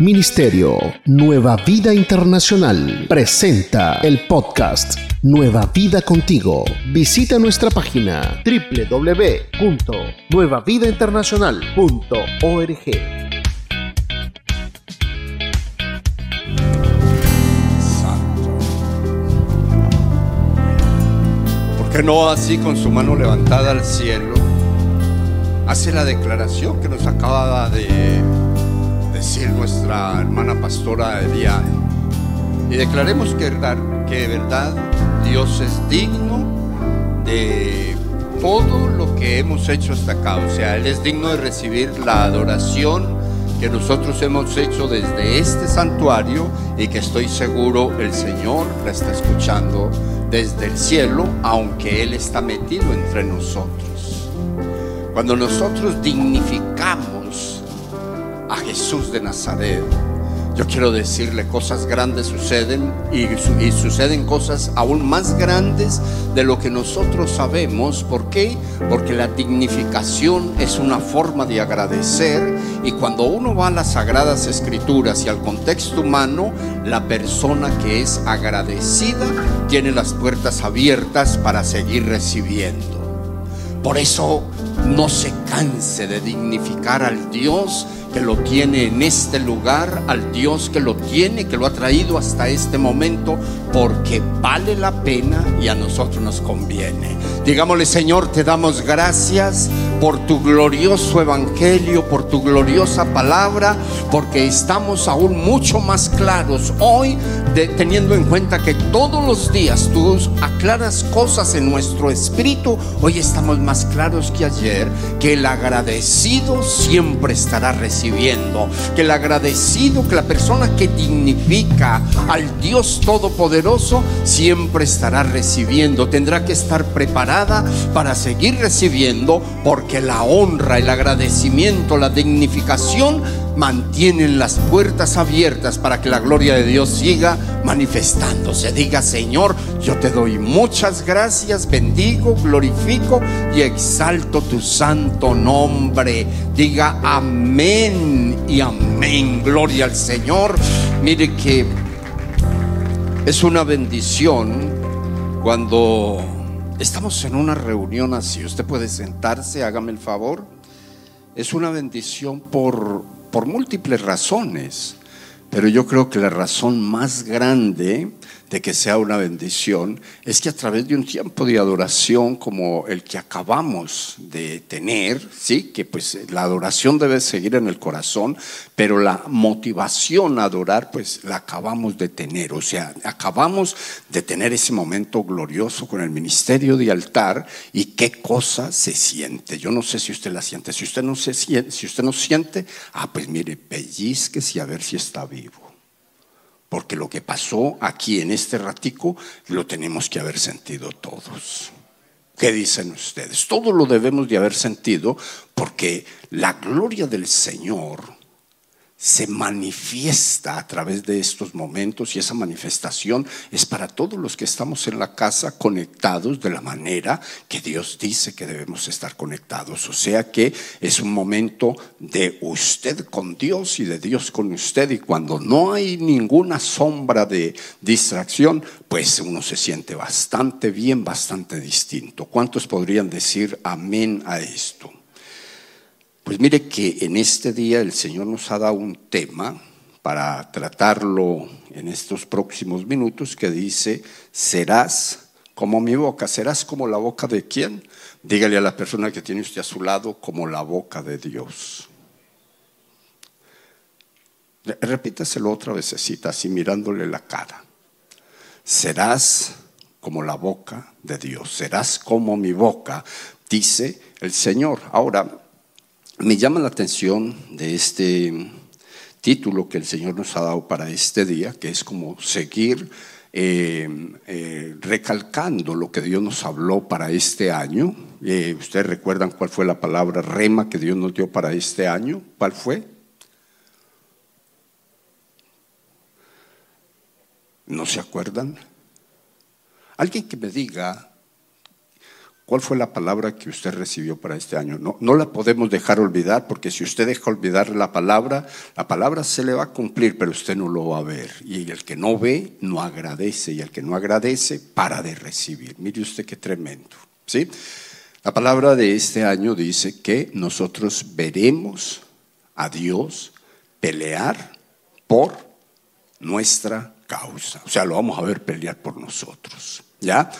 Ministerio Nueva Vida Internacional presenta el podcast Nueva Vida Contigo. Visita nuestra página www.nuevavidainternacional.org. ¿Por qué no así con su mano levantada al cielo? Hace la declaración que nos acaba de decir nuestra hermana pastora Eliane. Y declaremos que, que de verdad Dios es digno de todo lo que hemos hecho hasta acá. O sea, Él es digno de recibir la adoración que nosotros hemos hecho desde este santuario y que estoy seguro el Señor la está escuchando desde el cielo, aunque Él está metido entre nosotros. Cuando nosotros dignificamos a Jesús de Nazaret, yo quiero decirle, cosas grandes suceden y, y, suceden cosas aún más grandes de lo que nosotros sabemos. ¿Por qué? Porque la dignificación es una forma de agradecer y cuando uno va a las sagradas escrituras y al contexto humano, la persona que es agradecida tiene las puertas abiertas para seguir recibiendo. Por eso no se canse de dignificar al Dios que lo tiene en este lugar, al Dios que lo tiene, que lo ha traído hasta este momento, porque vale la pena y a nosotros nos conviene. Digámosle, Señor, te damos gracias por tu glorioso evangelio, por tu gloriosa palabra, porque estamos aún mucho más claros hoy, teniendo en cuenta que todos los días tú aclaras cosas en nuestro espíritu. Hoy estamos más claros que ayer, que el agradecido siempre estará recibiendo, que el agradecido, que la persona que dignifica al Dios Todopoderoso siempre estará recibiendo, tendrá que estar preparada para seguir recibiendo, porque la honra, el agradecimiento, la dignificación mantienen las puertas abiertas para que la gloria de Dios siga manifestándose. Diga, Señor, yo te doy muchas gracias, bendigo, glorifico y exalto tu santo nombre. Diga amén y amén. Gloria al Señor. Mire que es una bendición cuando estamos en una reunión así. Usted puede sentarse, hágame el favor. Es una bendición por, por múltiples razones. Pero yo creo que la razón más grande de que sea una bendición es que a través de un tiempo de adoración como el que acabamos de tener, sí, que pues la adoración debe seguir en el corazón, pero la motivación a adorar pues la acabamos de tener, o sea, acabamos de tener ese momento glorioso con el ministerio de altar y qué cosa se siente. Yo no sé si usted la siente, si usted no se siente, si usted no siente, ah, pues mire, pellizque y a ver si está vivo porque lo que pasó aquí en este ratico lo tenemos que haber sentido todos. ¿Qué dicen ustedes? Todo lo debemos de haber sentido porque la gloria del Señor se manifiesta a través de estos momentos y esa manifestación es para todos los que estamos en la casa conectados de la manera que Dios dice que debemos estar conectados. O sea que es un momento de usted con Dios y de Dios con usted y cuando no hay ninguna sombra de distracción, pues uno se siente bastante bien, bastante distinto. ¿Cuántos podrían decir amén a esto? Pues mire que en este día el Señor nos ha dado un tema para tratarlo en estos próximos minutos que dice, serás como mi boca, serás como la boca de quién? Dígale a la persona que tiene usted a su lado como la boca de Dios. Repítaselo otra vez, así mirándole la cara. Serás como la boca de Dios, serás como mi boca, dice el Señor. Ahora, me llama la atención de este título que el Señor nos ha dado para este día, que es como seguir eh, eh, recalcando lo que Dios nos habló para este año. Eh, ¿Ustedes recuerdan cuál fue la palabra rema que Dios nos dio para este año? ¿Cuál fue? ¿No se acuerdan? Alguien que me diga ¿Cuál fue la palabra que usted recibió para este año? No, no la podemos dejar olvidar porque si usted deja olvidar la palabra, la palabra se le va a cumplir, pero usted no lo va a ver. Y el que no ve, no agradece. Y el que no agradece, para de recibir. Mire usted qué tremendo. ¿sí? La palabra de este año dice que nosotros veremos a Dios pelear por nuestra causa. O sea, lo vamos a ver pelear por nosotros. ¿Ya?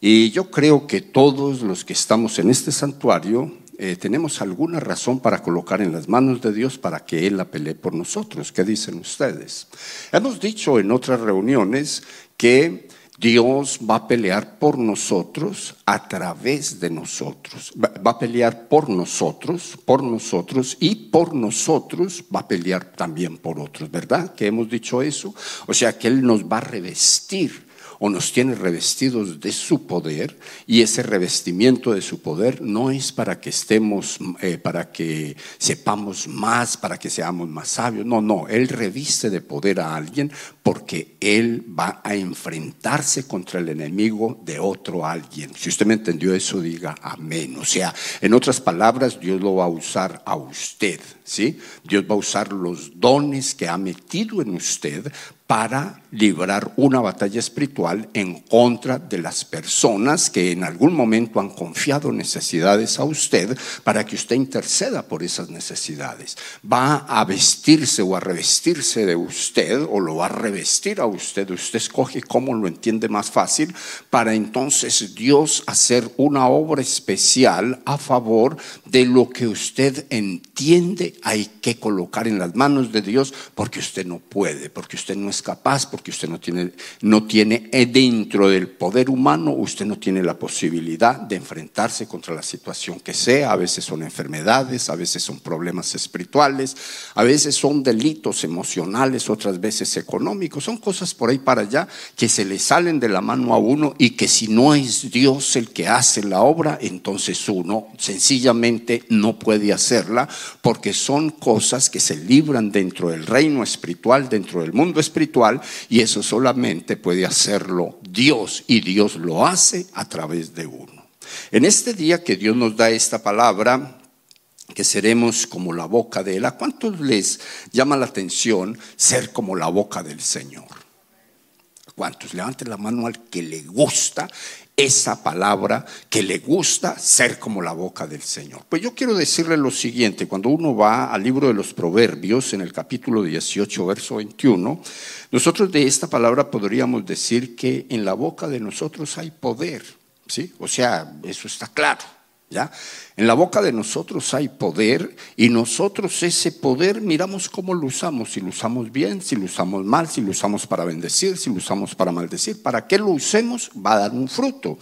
Y yo creo que todos los que estamos en este santuario eh, tenemos alguna razón para colocar en las manos de Dios para que Él la pelee por nosotros. ¿Qué dicen ustedes? Hemos dicho en otras reuniones que Dios va a pelear por nosotros a través de nosotros. Va a pelear por nosotros, por nosotros y por nosotros va a pelear también por otros, ¿verdad? Que hemos dicho eso. O sea que Él nos va a revestir o nos tiene revestidos de su poder y ese revestimiento de su poder no es para que estemos, eh, para que sepamos más, para que seamos más sabios, no, no, Él reviste de poder a alguien porque Él va a enfrentarse contra el enemigo de otro alguien. Si usted me entendió eso, diga amén. O sea, en otras palabras, Dios lo va a usar a usted, ¿sí? Dios va a usar los dones que ha metido en usted para librar una batalla espiritual en contra de las personas que en algún momento han confiado necesidades a usted para que usted interceda por esas necesidades. Va a vestirse o a revestirse de usted o lo va a revestir a usted. Usted escoge cómo lo entiende más fácil para entonces Dios hacer una obra especial a favor de lo que usted entiende hay que colocar en las manos de Dios porque usted no puede, porque usted no es capaz, porque usted no tiene, no tiene eh, dentro del poder humano, usted no tiene la posibilidad de enfrentarse contra la situación que sea. A veces son enfermedades, a veces son problemas espirituales, a veces son delitos emocionales, otras veces económicos. Son cosas por ahí para allá que se le salen de la mano a uno y que si no es Dios el que hace la obra, entonces uno sencillamente no puede hacerla porque son cosas que se libran dentro del reino espiritual, dentro del mundo espiritual y eso solamente puede hacerlo Dios y Dios lo hace a través de uno. En este día que Dios nos da esta palabra, que seremos como la boca de Él, ¿a cuántos les llama la atención ser como la boca del Señor? ¿A cuántos? Levanten la mano al que le gusta esa palabra que le gusta ser como la boca del Señor. Pues yo quiero decirle lo siguiente, cuando uno va al libro de los Proverbios, en el capítulo 18, verso 21, nosotros de esta palabra podríamos decir que en la boca de nosotros hay poder, ¿sí? O sea, eso está claro. ¿Ya? En la boca de nosotros hay poder y nosotros ese poder miramos cómo lo usamos, si lo usamos bien, si lo usamos mal, si lo usamos para bendecir, si lo usamos para maldecir, para que lo usemos va a dar un fruto.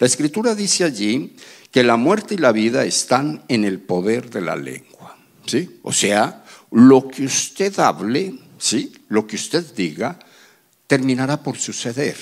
La escritura dice allí que la muerte y la vida están en el poder de la lengua, ¿sí? O sea, lo que usted hable, ¿sí? Lo que usted diga terminará por suceder.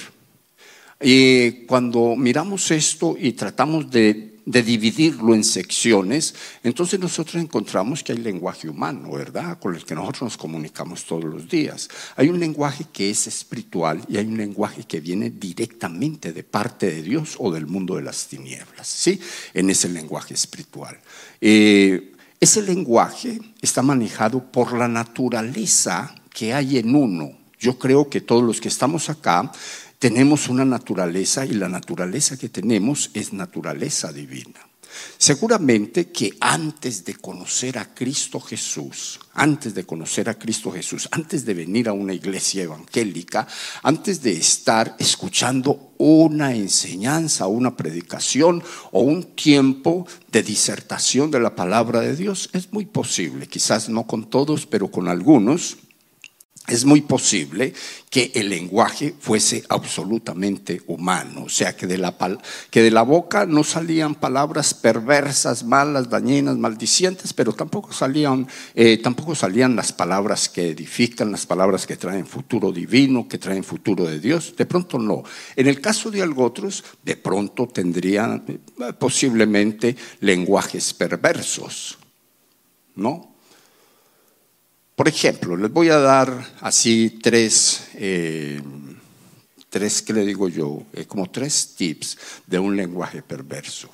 Y cuando miramos esto y tratamos de de dividirlo en secciones, entonces nosotros encontramos que hay lenguaje humano, ¿verdad? Con el que nosotros nos comunicamos todos los días. Hay un lenguaje que es espiritual y hay un lenguaje que viene directamente de parte de Dios o del mundo de las tinieblas, ¿sí? En ese lenguaje espiritual. Eh, ese lenguaje está manejado por la naturaleza que hay en uno. Yo creo que todos los que estamos acá tenemos una naturaleza y la naturaleza que tenemos es naturaleza divina. Seguramente que antes de conocer a Cristo Jesús, antes de conocer a Cristo Jesús, antes de venir a una iglesia evangélica, antes de estar escuchando una enseñanza, una predicación o un tiempo de disertación de la palabra de Dios, es muy posible, quizás no con todos, pero con algunos, es muy posible que el lenguaje fuese absolutamente humano, o sea, que de la, que de la boca no salían palabras perversas, malas, dañinas, maldicientes, pero tampoco salían, eh, tampoco salían las palabras que edifican, las palabras que traen futuro divino, que traen futuro de Dios. De pronto no. En el caso de otros, de pronto tendrían eh, posiblemente lenguajes perversos, ¿no? Por ejemplo, les voy a dar así tres, eh, tres ¿qué le digo yo? Eh, como tres tips de un lenguaje perverso.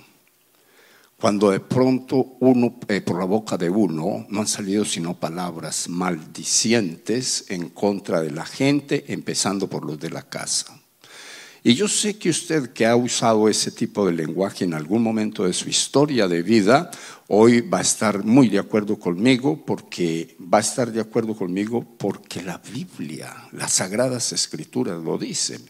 cuando de pronto uno, eh, por la boca de uno, no han salido sino palabras maldicientes en contra de la gente, empezando por los de la casa. Y yo sé que usted que ha usado ese tipo de lenguaje en algún momento de su historia de vida, hoy va a estar muy de acuerdo conmigo porque va a estar de acuerdo conmigo porque la Biblia, las sagradas escrituras lo dicen.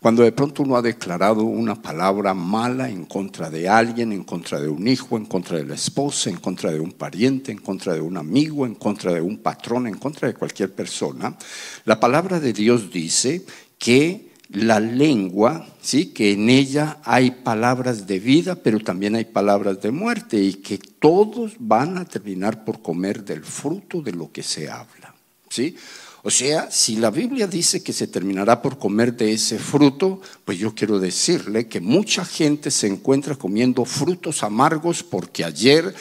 Cuando de pronto uno ha declarado una palabra mala en contra de alguien, en contra de un hijo, en contra de la esposa, en contra de un pariente, en contra de un amigo, en contra de un patrón, en contra de cualquier persona, la palabra de Dios dice que la lengua, ¿sí? que en ella hay palabras de vida, pero también hay palabras de muerte y que todos van a terminar por comer del fruto de lo que se habla. ¿sí? O sea, si la Biblia dice que se terminará por comer de ese fruto, pues yo quiero decirle que mucha gente se encuentra comiendo frutos amargos porque ayer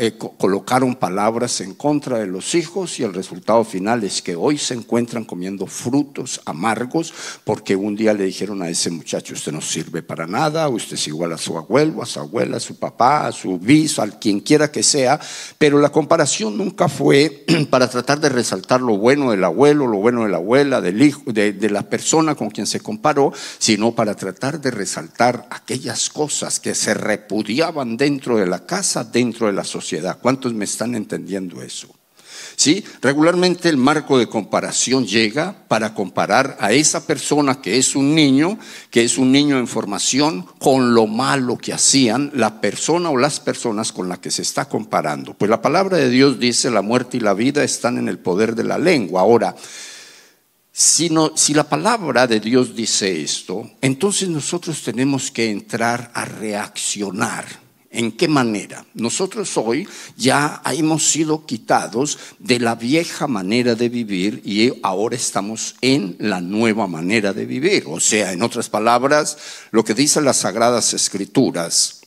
eh, colocaron palabras en contra de los hijos y el resultado final es que hoy se encuentran comiendo frutos amargos porque un día le dijeron a ese muchacho, usted no sirve para nada, usted es igual a su abuelo, a su abuela, a su papá, a su bis, a quien quiera que sea, pero la comparación nunca fue para tratar de resaltar lo bueno de la abuelo, lo bueno de la abuela, del hijo, de, de la persona con quien se comparó, sino para tratar de resaltar aquellas cosas que se repudiaban dentro de la casa, dentro de la sociedad. ¿Cuántos me están entendiendo eso? ¿Sí? Regularmente el marco de comparación llega para comparar a esa persona que es un niño, que es un niño en formación, con lo malo que hacían la persona o las personas con las que se está comparando. Pues la palabra de Dios dice, la muerte y la vida están en el poder de la lengua. Ahora, si, la palabra de Dios dice esto, entonces nosotros tenemos que entrar a reaccionar. ¿En qué manera? Nosotros hoy ya hemos sido quitados de la vieja manera de vivir y ahora estamos en la nueva manera de vivir. O sea, en otras palabras, lo que dicen las sagradas escrituras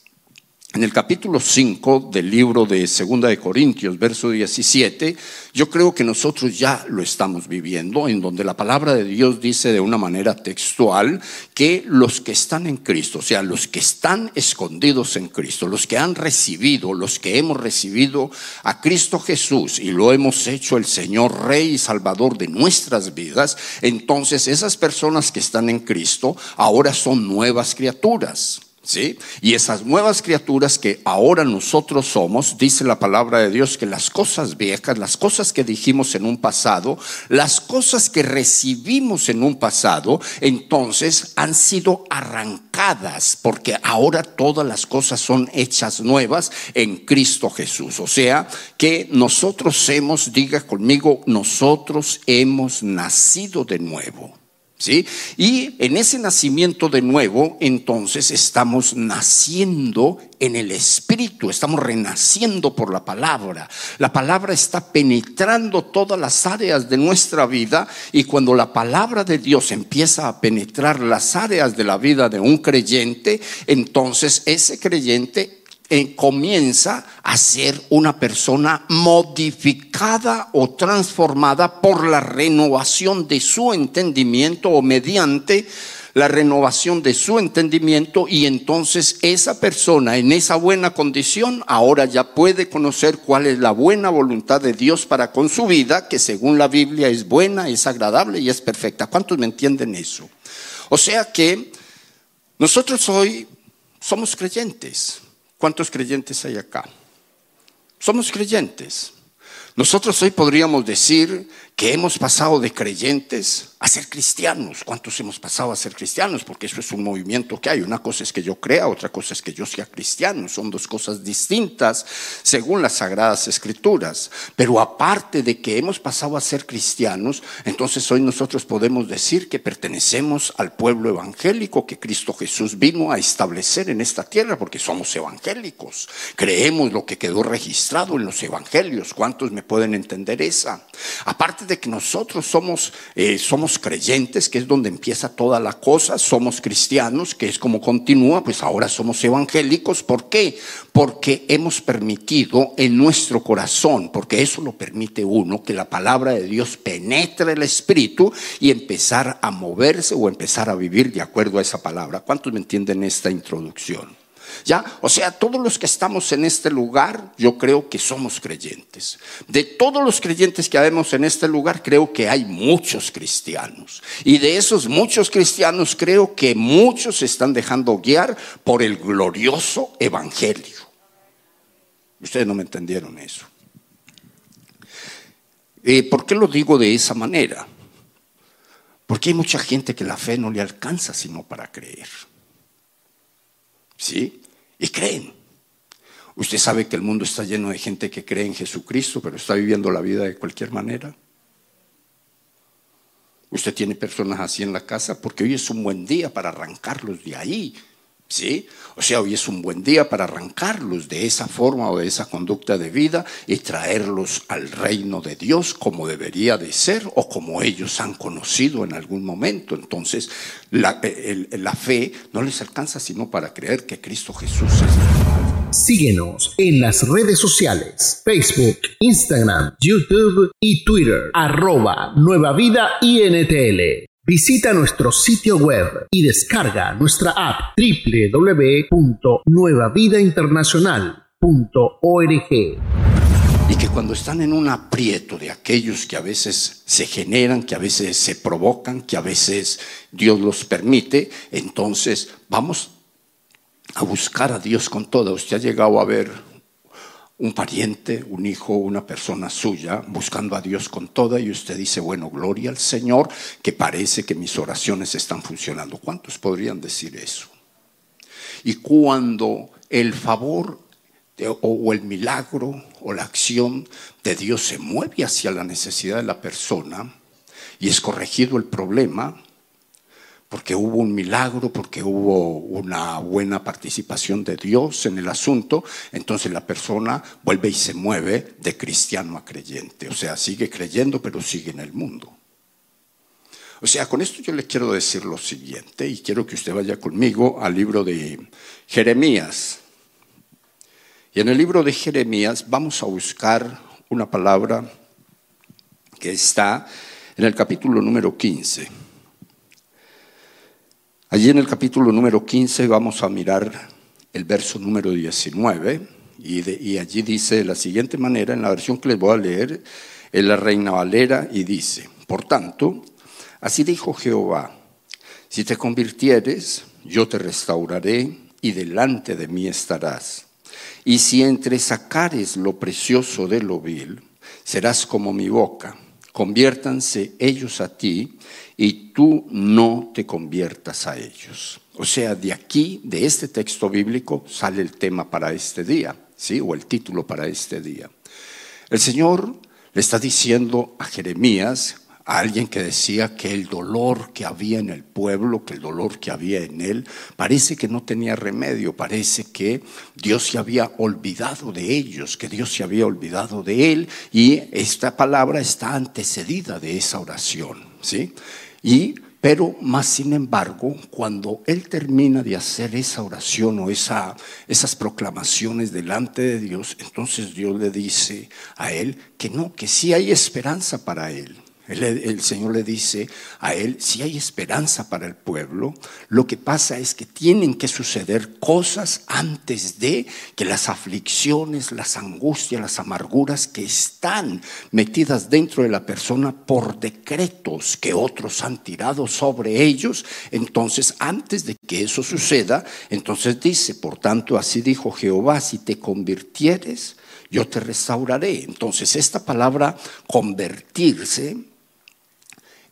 en el capítulo 5 del libro de Segunda de Corintios, verso 17, yo creo que nosotros ya lo estamos viviendo, en donde la palabra de Dios dice de una manera textual que los que están en Cristo, o sea, los que están escondidos en Cristo, los que han recibido, los que hemos recibido a Cristo Jesús y lo hemos hecho el Señor Rey y Salvador de nuestras vidas, entonces esas personas que están en Cristo ahora son nuevas criaturas. ¿Sí? Y esas nuevas criaturas que ahora nosotros somos, dice la palabra de Dios que las cosas viejas, las cosas que dijimos en un pasado, las cosas que recibimos en un pasado, entonces han sido arrancadas, porque ahora todas las cosas son hechas nuevas en Cristo Jesús. O sea, que nosotros hemos, diga conmigo, nosotros hemos nacido de nuevo. Y en ese nacimiento de nuevo, entonces estamos naciendo en el Espíritu, estamos renaciendo por la palabra. La palabra está penetrando todas las áreas de nuestra vida y cuando la palabra de Dios empieza a penetrar las áreas de la vida de un creyente, entonces ese creyente eh, comienza a ser una persona modificada o transformada por la renovación de su entendimiento o mediante la renovación de su entendimiento y entonces esa persona en esa buena condición ahora ya puede conocer cuál es la buena voluntad de Dios para con su vida, que según la Biblia es buena, es agradable y es perfecta. ¿Cuántos me entienden eso? O sea que nosotros hoy somos creyentes. ¿Cuántos creyentes hay acá? Somos creyentes. Nosotros hoy podríamos decir que hemos pasado de creyentes a ser cristianos. ¿Cuántos hemos pasado a ser cristianos? Porque eso es un movimiento que hay. Una cosa es que yo crea, otra cosa es que yo sea cristiano. Son dos cosas distintas según las sagradas escrituras. Pero aparte de que hemos pasado a ser cristianos, entonces hoy nosotros podemos decir que pertenecemos al pueblo evangélico que Cristo Jesús vino a establecer en esta tierra, porque somos evangélicos. Creemos lo que quedó registrado en los evangelios. ¿Cuántos me pueden entender esa? Aparte de que nosotros somos, eh, somos creyentes, que es donde empieza toda la cosa, somos cristianos, que es como continúa, pues ahora somos evangélicos. ¿Por qué? Porque hemos permitido en nuestro corazón, porque eso lo permite uno, que la palabra de Dios penetre el espíritu y empezar a moverse o empezar a vivir de acuerdo a esa palabra. ¿Cuántos me entienden esta introducción? ¿Ya? O sea, todos los que estamos en este lugar, yo creo que somos creyentes. De todos los creyentes que habemos en este lugar, creo que hay muchos cristianos. Y de esos muchos cristianos, creo que muchos se están dejando guiar por el glorioso evangelio. Ustedes no me entendieron eso. Eh, ¿Por qué lo digo de esa manera? Porque hay mucha gente que la fe no le alcanza sino para creer. ¿Sí? Y creen. Usted sabe que el mundo está lleno de gente que cree en Jesucristo, pero está viviendo la vida de cualquier manera. Usted tiene personas así en la casa porque hoy es un buen día para arrancarlos de ahí ¿Sí? O sea, hoy es un buen día para arrancarlos de esa forma o de esa conducta de vida y traerlos al reino de Dios como debería de ser o como ellos han conocido en algún momento. Entonces, la, fe no les alcanza sino para creer que Cristo Jesús es Síguenos en las redes sociales, Facebook, Instagram, YouTube y Twitter, arroba Nueva Vida INTL. Visita nuestro sitio web y descarga nuestra app www.nuevavidainternacional.org. Y que cuando están en un aprieto de aquellos que a veces se generan, que a veces se provocan, que a veces Dios los permite, entonces vamos a buscar a Dios con todo. Usted ha llegado a ver un pariente, un hijo, una persona suya, buscando a Dios con toda y usted dice, bueno, gloria al Señor, que parece que mis oraciones están funcionando. ¿Cuántos podrían decir eso? Y cuando el favor o el milagro o la acción de Dios se mueve hacia la necesidad de la persona y es corregido el problema, porque hubo un milagro, porque hubo una buena participación de Dios en el asunto, entonces la persona vuelve y se mueve de cristiano a creyente. O sea, sigue creyendo, pero sigue en el mundo. O sea, con esto yo le quiero decir lo siguiente, y quiero que usted vaya conmigo al libro de Jeremías. Y en el libro de Jeremías vamos a buscar una palabra que está en el capítulo número 15. Allí en el capítulo número 15 vamos a mirar el verso número 19 y, allí dice de la siguiente manera, en la versión que les voy a leer, en la Reina Valera y dice, por tanto, así dijo Jehová, si te convirtieres, yo te restauraré y delante de mí estarás. Y si entre sacares lo precioso de lo vil, serás como mi boca. Conviértanse ellos a ti y tú no te conviertas a ellos. O sea, de aquí, de este texto bíblico, sale el tema para este día, ¿sí? O el título para este día. El Señor le está diciendo a Jeremías, a alguien que decía que el dolor que había en el pueblo, que el dolor que había en él, parece que no tenía remedio, parece que Dios se había olvidado de ellos, que Dios se había olvidado de él, y esta palabra está antecedida de esa oración, ¿sí? Y pero más sin embargo, cuando él termina de hacer esa oración o esa, esas proclamaciones delante de Dios, entonces Dios le dice a él que no, que sí hay esperanza para él. El, Señor le dice a él, si hay esperanza para el pueblo, lo que pasa es que tienen que suceder cosas antes de que las aflicciones, las angustias, las amarguras que están metidas dentro de la persona por decretos que otros han tirado sobre ellos, entonces antes de que eso suceda, entonces dice, por tanto, así dijo Jehová, si te convirtieres, yo te restauraré. Entonces, esta palabra convertirse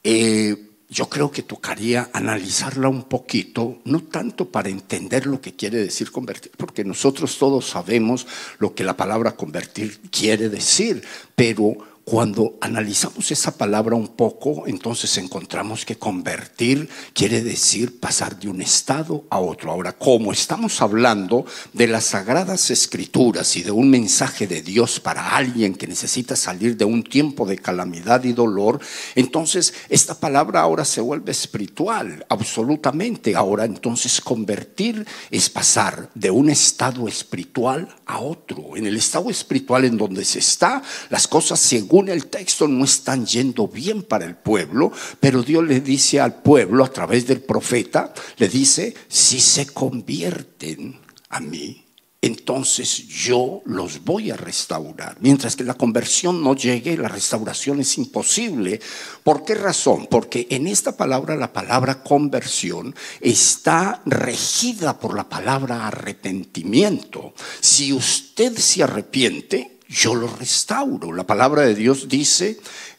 eh, yo creo que tocaría analizarla un poquito, no tanto para entender lo que quiere decir convertir, porque nosotros todos sabemos lo que la palabra convertir quiere decir, pero cuando analizamos esa palabra un poco, entonces encontramos que convertir quiere decir pasar de un estado a otro. Ahora, como estamos hablando de las sagradas escrituras y de un mensaje de Dios para alguien que necesita salir de un tiempo de calamidad y dolor, entonces esta palabra ahora se vuelve espiritual, absolutamente. Ahora, entonces convertir es pasar de un estado espiritual a otro. En el estado espiritual en donde se está, las cosas se según el texto no están yendo bien para el pueblo, pero Dios le dice al pueblo a través del profeta, le dice, si se convierten a mí, entonces yo los voy a restaurar. Mientras que la conversión no llegue, la restauración es imposible. ¿Por qué razón? Porque en esta palabra, la palabra conversión, está regida por la palabra arrepentimiento. Si usted se arrepiente, yo lo restauro. La palabra de Dios dice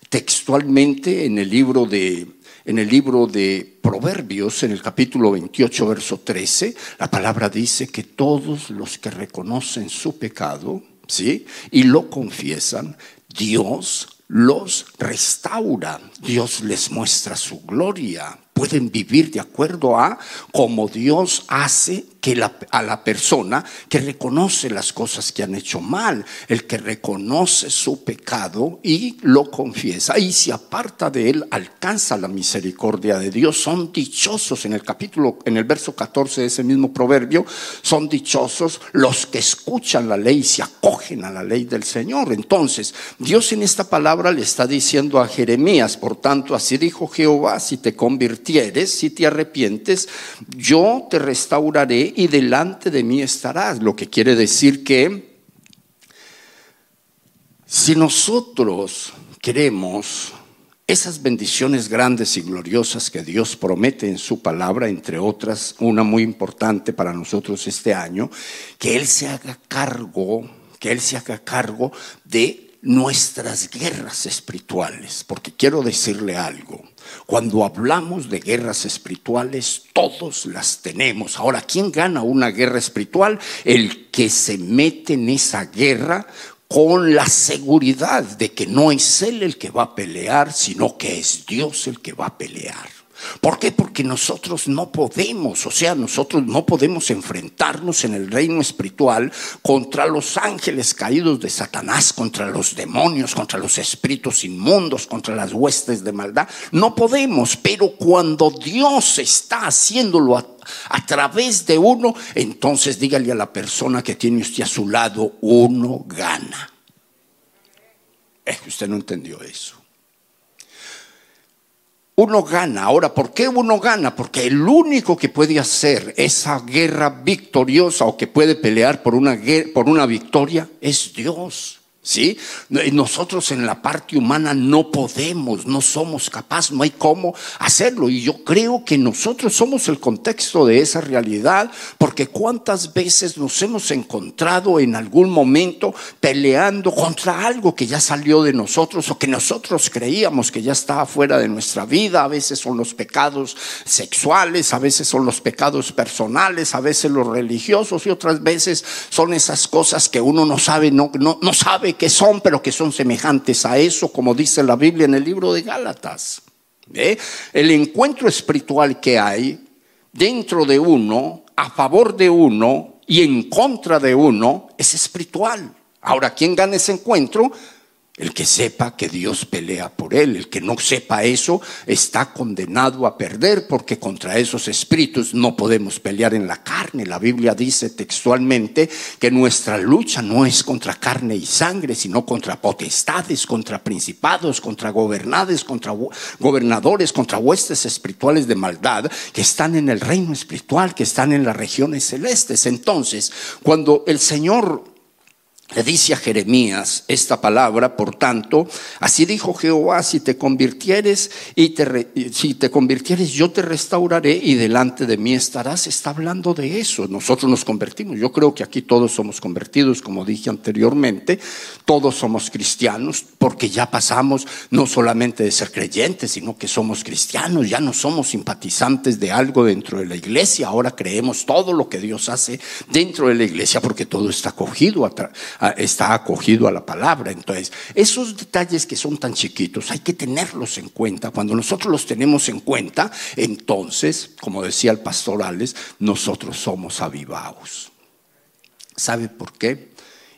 textualmente en el libro de en el libro de Proverbios, en el capítulo 28, verso 13, la palabra dice que todos los que reconocen su pecado, ¿sí? Y lo confiesan, Dios los restaura, Dios les muestra su gloria, pueden vivir de acuerdo a como Dios hace que a la persona que reconoce las cosas que han hecho mal, el que reconoce su pecado y lo confiesa y se aparta de él, alcanza la misericordia de Dios. Son dichosos en el capítulo, en el verso 14 de ese mismo proverbio, son dichosos los que escuchan la ley y se acogen a la ley del Señor. Entonces, Dios en esta palabra le está diciendo a Jeremías, por tanto, así dijo Jehová, si te convirtieres, si te arrepientes, yo te restauraré y delante de mí estarás. Lo que quiere decir que si nosotros queremos esas bendiciones grandes y gloriosas que Dios promete en su palabra, entre otras, una muy importante para nosotros este año, que Él se haga cargo, que Él se haga cargo de nuestras guerras espirituales, porque quiero decirle algo. Cuando hablamos de guerras espirituales, todos las tenemos. Ahora, ¿quién gana una guerra espiritual? El que se mete en esa guerra con la seguridad de que no es Él el que va a pelear, sino que es Dios el que va a pelear. ¿Por qué? Porque nosotros no podemos, o sea, nosotros no podemos enfrentarnos en el reino espiritual contra los ángeles caídos de Satanás, contra los demonios, contra los espíritus inmundos, contra las huestes de maldad. No podemos, pero cuando Dios está haciéndolo a, través de uno, entonces dígale a la persona que tiene usted a su lado, uno gana. Es que usted no entendió eso uno gana. Ahora, ¿por qué uno gana? Porque el único que puede hacer esa guerra victoriosa o que puede pelear por una, por una victoria es Dios. ¿Sí? Nosotros en la parte humana no podemos, no somos capaces, no hay cómo hacerlo. Y yo creo que nosotros somos el contexto de esa realidad, porque cuántas veces nos hemos encontrado en algún momento peleando contra algo que ya salió de nosotros o que nosotros creíamos que ya estaba fuera de nuestra vida. A veces son los pecados sexuales, a veces son los pecados personales, a veces los religiosos y otras veces son esas cosas que uno no sabe, no, sabe que son, pero que son semejantes a eso, como dice la Biblia en el libro de Gálatas. El encuentro espiritual que hay dentro de uno, a favor de uno y en contra de uno, es espiritual. Ahora, ¿quién gana ese encuentro? El que sepa que Dios pelea por él, el que no sepa eso está condenado a perder porque contra esos espíritus no podemos pelear en la carne. La Biblia dice textualmente que nuestra lucha no es contra carne y sangre, sino contra potestades, contra principados, contra gobernades, contra gobernadores, contra huestes espirituales de maldad que están en el reino espiritual, que están en las regiones celestes. Entonces, cuando el Señor le dice a Jeremías esta palabra, por tanto, así dijo Jehová, si te convirtieres y te si te convirtieres yo te restauraré y delante de mí estarás. Está hablando de eso. Nosotros nos convertimos. Yo creo que aquí todos somos convertidos, como dije anteriormente, todos somos cristianos porque ya pasamos no solamente de ser creyentes, sino que somos cristianos, ya no somos simpatizantes de algo dentro de la iglesia, ahora creemos todo lo que Dios hace dentro de la iglesia porque todo está acogido a está acogido a la palabra. Entonces, esos detalles que son tan chiquitos hay que tenerlos en cuenta. Cuando nosotros los tenemos en cuenta, entonces, como decía el pastor Alex, nosotros somos avivados. ¿Sabe por qué?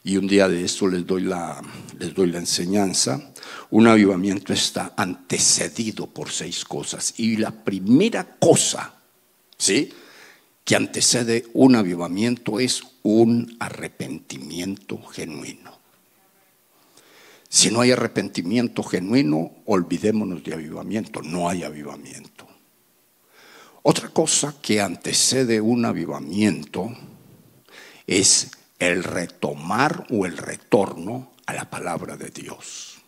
Y un día de esto les doy la, les doy la enseñanza. Un avivamiento está antecedido por seis cosas. Y la primera cosa, ¿sí? que antecede un avivamiento es un arrepentimiento genuino. Si no hay arrepentimiento genuino, olvidémonos de avivamiento, no hay avivamiento. Otra cosa que antecede un avivamiento es el retomar o el retorno a la palabra de Dios.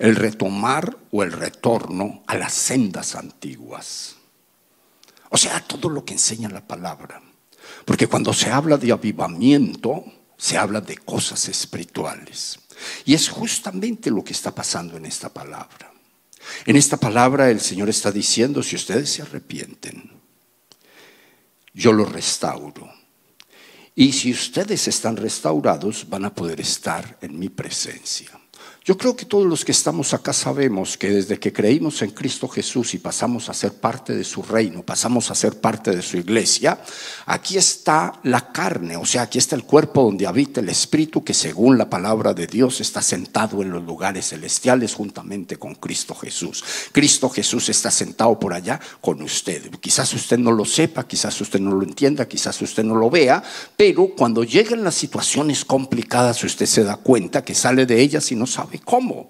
El retomar o el retorno a las sendas antiguas. O sea, todo lo que enseña la palabra. Porque cuando se habla de avivamiento, se habla de cosas espirituales. Y es justamente lo que está pasando en esta palabra. En esta palabra el Señor está diciendo, si ustedes se arrepienten, yo los restauro. Y si ustedes están restaurados, van a poder estar en mi presencia. Yo creo que todos los que estamos acá sabemos que desde que creímos en Cristo Jesús y pasamos a ser parte de su reino, pasamos a ser parte de su iglesia, aquí está la carne, o sea, aquí está el cuerpo donde habita el Espíritu que según la palabra de Dios está sentado en los lugares celestiales juntamente con Cristo Jesús. Cristo Jesús está sentado por allá con usted. Quizás usted no lo sepa, quizás usted no lo entienda, quizás usted no lo vea, pero cuando llegan las situaciones complicadas usted se da cuenta que sale de ellas y no sabe cómo.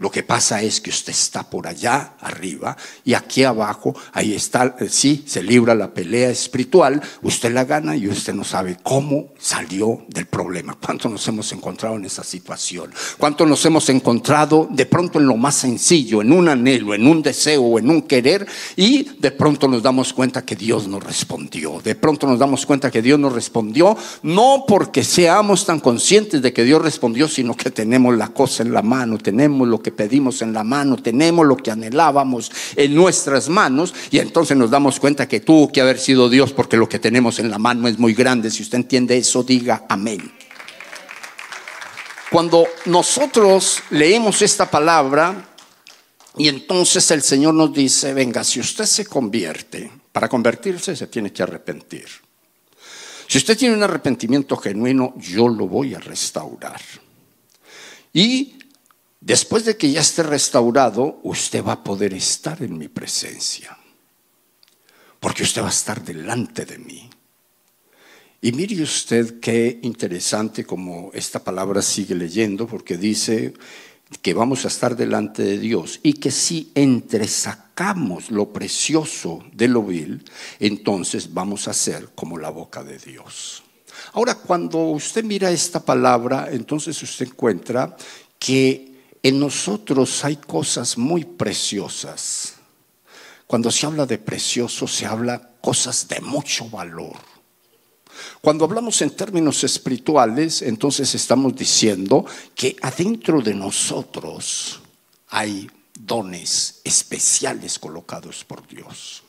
Lo que pasa es que usted está por allá arriba y aquí abajo, ahí está, eh, sí, se libra la pelea espiritual, usted la gana y usted no sabe cómo salió del problema. ¿Cuánto nos hemos encontrado en esa situación? ¿Cuánto nos hemos encontrado de pronto en lo más sencillo, en un anhelo, en un deseo, en un querer y de pronto nos damos cuenta que Dios nos respondió? De pronto nos damos cuenta que Dios nos respondió, no porque seamos tan conscientes de que Dios respondió, sino que tenemos la cosa en la mano, tenemos lo que pedimos en la mano, tenemos lo que anhelábamos en nuestras manos y entonces nos damos cuenta que tuvo que haber sido Dios porque lo que tenemos en la mano es muy grande. Si usted entiende eso, diga amén. Cuando nosotros leemos esta palabra y entonces el Señor nos dice, venga, si usted se convierte, para convertirse se tiene que arrepentir. Si usted tiene un arrepentimiento genuino, yo lo voy a restaurar. Y Después de que ya esté restaurado, usted va a poder estar en mi presencia. Porque usted va a estar delante de mí. Y mire usted qué interesante como esta palabra sigue leyendo, porque dice que vamos a estar delante de Dios y que si entresacamos lo precioso de lo vil, entonces vamos a ser como la boca de Dios. Ahora, cuando usted mira esta palabra, entonces usted encuentra que en nosotros hay cosas muy preciosas. Cuando se habla de precioso, se habla cosas de mucho valor. Cuando hablamos en términos espirituales, entonces estamos diciendo que adentro de nosotros hay dones especiales colocados por Dios.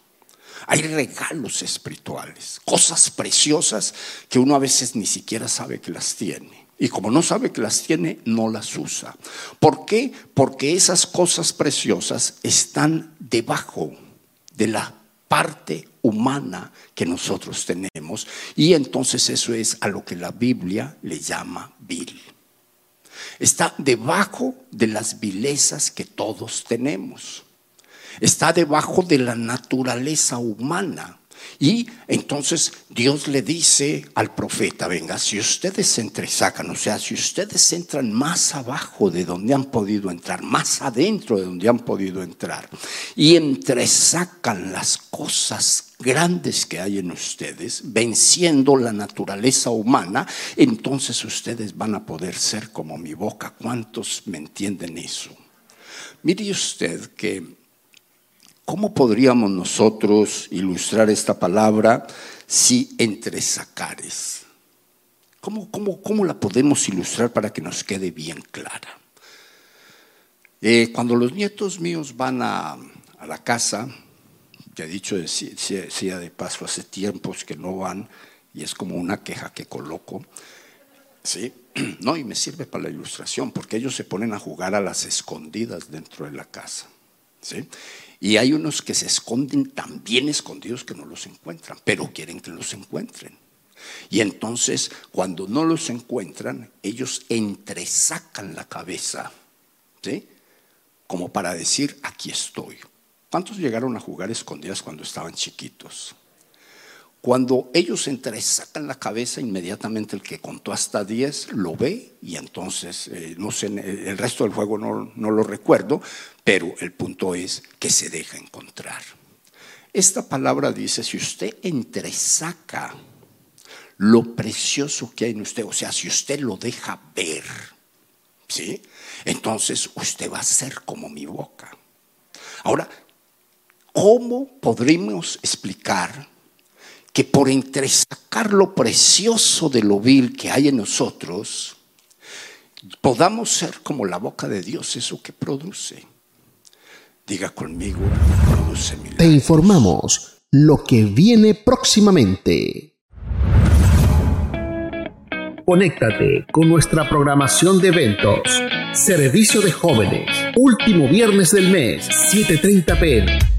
Hay regalos espirituales, cosas preciosas que uno a veces ni siquiera sabe que las tiene. Y como no sabe que las tiene, no las usa. ¿Por qué? Porque esas cosas preciosas están debajo de la parte humana que nosotros tenemos. Y entonces eso es a lo que la Biblia le llama vil. Está debajo de las vilezas que todos tenemos. Está debajo de la naturaleza humana. Y entonces Dios le dice al profeta, venga, si ustedes entresacan, o sea, si ustedes entran más abajo de donde han podido entrar, más adentro de donde han podido entrar, y entresacan las cosas grandes que hay en ustedes, venciendo la naturaleza humana, entonces ustedes van a poder ser como mi boca. ¿Cuántos me entienden eso? Mire usted que ¿Cómo podríamos nosotros ilustrar esta palabra si entre sacares? ¿Cómo, cómo, la podemos ilustrar para que nos quede bien clara? Eh, cuando los nietos míos van a, la casa, ya he dicho sea de paso, hace tiempos que no van y es como una queja que coloco, ¿sí? No, y me sirve para la ilustración, porque ellos se ponen a jugar a las escondidas dentro de la casa, ¿sí? Y hay unos que se esconden tan bien escondidos que no los encuentran, pero quieren que los encuentren. Y entonces, cuando no los encuentran, ellos entresacan la cabeza, ¿sí? Como para decir, aquí estoy. ¿Cuántos llegaron a jugar escondidas cuando estaban chiquitos? Cuando ellos entresacan la cabeza, inmediatamente el que contó hasta 10 lo ve y entonces, eh, no sé, el resto del juego no, no lo recuerdo, pero el punto es que se deja encontrar. Esta palabra dice, si usted entresaca lo precioso que hay en usted. O sea, si usted lo deja ver, ¿sí? Entonces usted va a ser como mi boca. Ahora, ¿cómo podríamos explicar que por entresacar lo precioso de lo vil que hay en nosotros, podamos ser como la boca de Dios, eso que produce? Diga conmigo, produce milagros. Te informamos lo que viene próximamente. Conéctate con nuestra programación de eventos. Servicio de jóvenes. Último viernes del mes, 7.30 pm.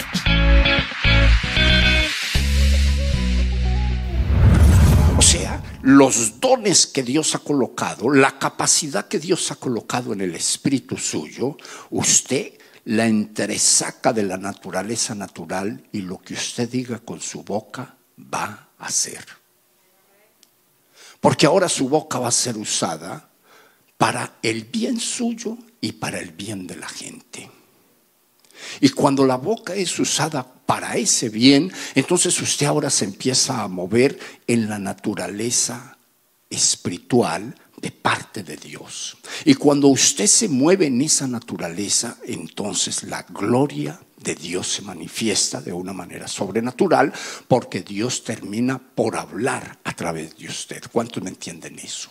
Los dones que Dios ha colocado, la capacidad que Dios ha colocado en el espíritu suyo, usted la entresaca de la naturaleza natural y lo que usted diga con su boca va a hacer. Porque ahora su boca va a ser usada para el bien suyo y para el bien de la gente. Y cuando la boca es usada para ese bien, entonces usted ahora se empieza a mover en la naturaleza espiritual de parte de Dios. Y cuando usted se mueve en esa naturaleza, entonces la gloria de Dios se manifiesta de una manera sobrenatural porque Dios termina por hablar a través de usted. ¿Cuántos me entienden eso?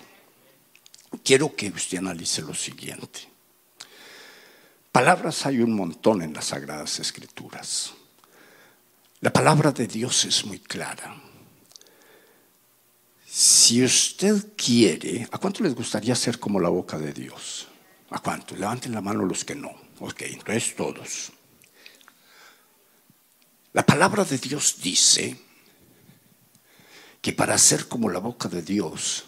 Quiero que usted analice lo siguiente. Palabras hay un montón en las Sagradas Escrituras. La palabra de Dios es muy clara. Si usted quiere, ¿a cuánto les gustaría ser como la boca de Dios? ¿A cuánto? Levanten la mano los que no. Ok, entonces todos. La palabra de Dios dice que para ser como la boca de Dios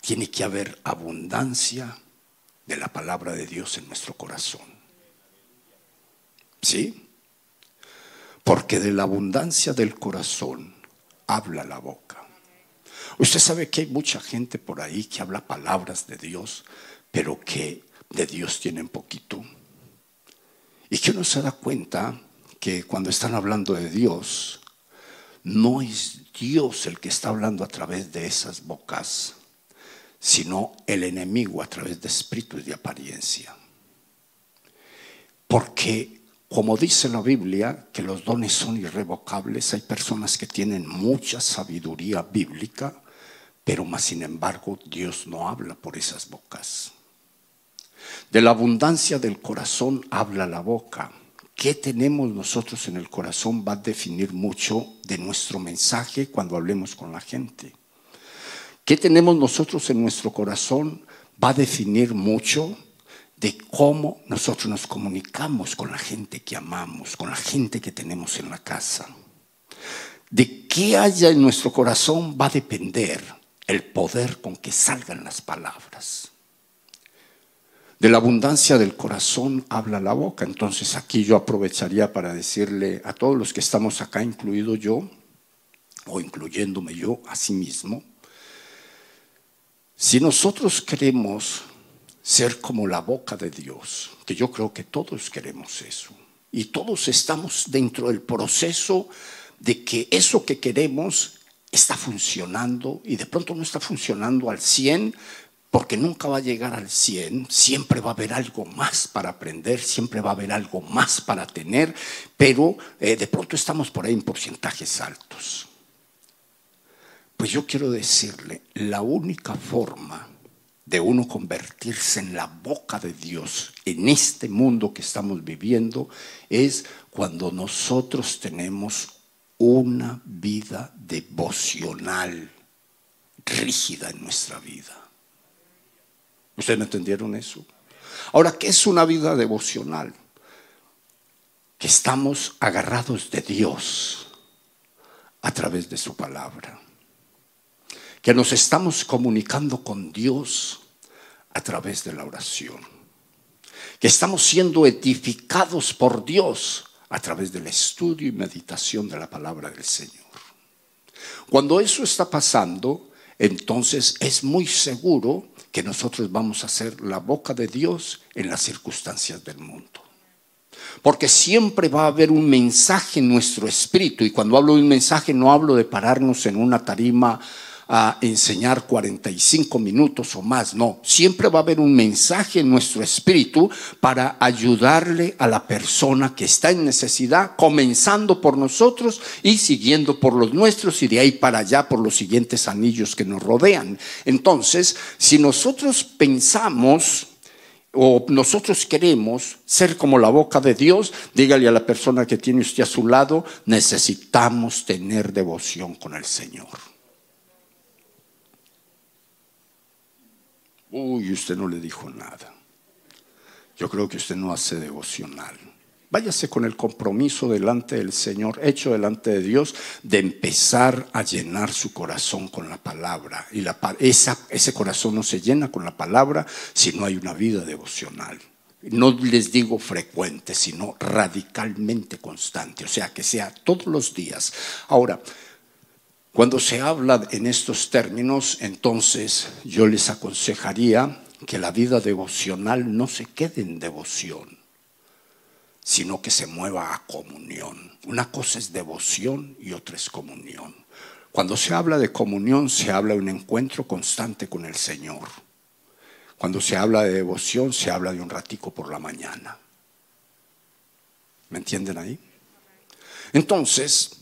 tiene que haber abundancia de la palabra de Dios en nuestro corazón. ¿Sí? Porque de la abundancia del corazón habla la boca. Usted sabe que hay mucha gente por ahí que habla palabras de Dios, pero que de Dios tienen poquito. Y que uno se da cuenta que cuando están hablando de Dios, no es Dios el que está hablando a través de esas bocas, sino el enemigo a través de espíritus de apariencia. Porque como dice la Biblia, que los dones son irrevocables, hay personas que tienen mucha sabiduría bíblica, pero más sin embargo Dios no habla por esas bocas. De la abundancia del corazón habla la boca. ¿Qué tenemos nosotros en el corazón va a definir mucho de nuestro mensaje cuando hablemos con la gente? ¿Qué tenemos nosotros en nuestro corazón va a definir mucho de cómo nosotros nos comunicamos con la gente que amamos, con la gente que tenemos en la casa. De qué haya en nuestro corazón va a depender el poder con que salgan las palabras. De la abundancia del corazón habla la boca. Entonces aquí yo aprovecharía para decirle a todos los que estamos acá, incluido yo, o incluyéndome yo a sí mismo, si nosotros queremos ser como la boca de Dios, que yo creo que todos queremos eso. Y todos estamos dentro del proceso de que eso que queremos está funcionando y de pronto no está funcionando al 100 porque nunca va a llegar al 100, siempre va a haber algo más para aprender, siempre va a haber algo más para tener, pero eh, de pronto estamos por ahí en porcentajes altos. Pues yo quiero decirle, la única forma de uno convertirse en la boca de Dios en este mundo que estamos viviendo es cuando nosotros tenemos una vida devocional rígida en nuestra vida. ¿Ustedes me entendieron eso? Ahora, ¿qué es una vida devocional? Que estamos agarrados de Dios a través de su palabra que nos estamos comunicando con Dios a través de la oración. que estamos siendo edificados por Dios a través del estudio y meditación de la palabra del Señor. Cuando eso está pasando, entonces es muy seguro que nosotros vamos a ser la boca de Dios en las circunstancias del mundo. Porque siempre va a haber un mensaje en nuestro espíritu. Y cuando hablo de un mensaje no hablo de pararnos en una tarima a enseñar 45 minutos o más, no, siempre va a haber un mensaje en nuestro espíritu para ayudarle a la persona que está en necesidad, comenzando por nosotros y siguiendo por los nuestros y de ahí para allá por los siguientes anillos que nos rodean. Entonces, si nosotros pensamos o nosotros queremos ser como la boca de Dios, dígale a la persona que tiene usted a su lado, necesitamos tener devoción con el Señor. Uy, usted no le dijo nada. Yo creo que usted no hace devocional. Váyase con el compromiso delante del Señor, hecho delante de Dios, de empezar a llenar su corazón con la palabra. Y la, ese corazón no se llena con la palabra si no hay una vida devocional. No les digo frecuente, sino radicalmente constante. O sea, que sea todos los días. Ahora, cuando se habla en estos términos, entonces yo les aconsejaría que la vida devocional no se quede en devoción, sino que se mueva a comunión. Una cosa es devoción y otra es comunión. Cuando se habla de comunión, se habla de un encuentro constante con el Señor. Cuando se habla de devoción, se habla de un ratico por la mañana. ¿Me entienden ahí? Entonces,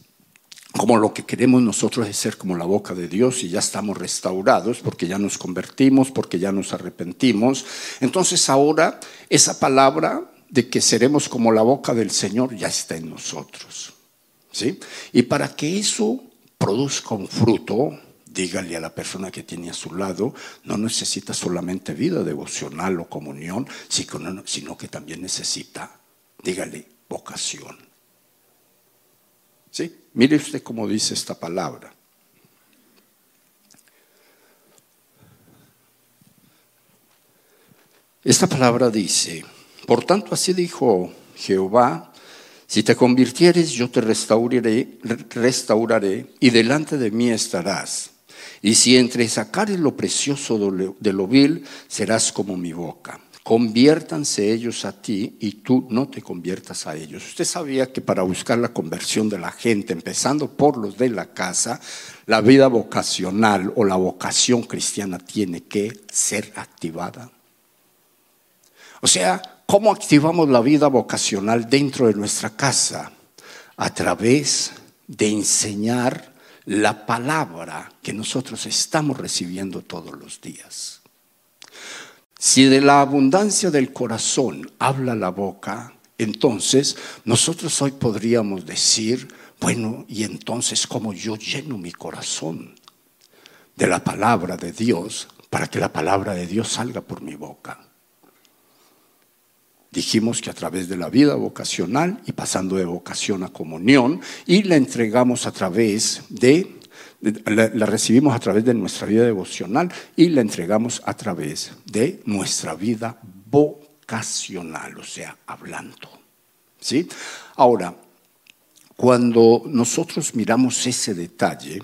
como lo que queremos nosotros es ser como la boca de Dios y ya estamos restaurados porque ya nos convertimos, porque ya nos arrepentimos. Entonces ahora esa palabra de que seremos como la boca del Señor ya está en nosotros. ¿sí? Y para que eso produzca un fruto, dígale a la persona que tiene a su lado, no necesita solamente vida devocional o comunión, sino que también necesita, dígale, vocación. ¿Sí? Mire usted cómo dice esta palabra. Esta palabra dice, por tanto así dijo Jehová, si te convirtieres yo te restauraré, restauraré y delante de mí estarás. Y si entre sacares lo precioso de lo vil, serás como mi boca conviértanse ellos a ti y tú no te conviertas a ellos. Usted sabía que para buscar la conversión de la gente, empezando por los de la casa, la vida vocacional o la vocación cristiana tiene que ser activada. O sea, ¿cómo activamos la vida vocacional dentro de nuestra casa? A través de enseñar la palabra que nosotros estamos recibiendo todos los días. Si de la abundancia del corazón habla la boca, entonces nosotros hoy podríamos decir, bueno, y entonces cómo yo lleno mi corazón de la palabra de Dios para que la palabra de Dios salga por mi boca. Dijimos que a través de la vida vocacional y pasando de vocación a comunión y la entregamos a través de la, recibimos a través de nuestra vida devocional y la entregamos a través de nuestra vida vocacional, o sea, hablando. ¿Sí? Ahora, cuando nosotros miramos ese detalle,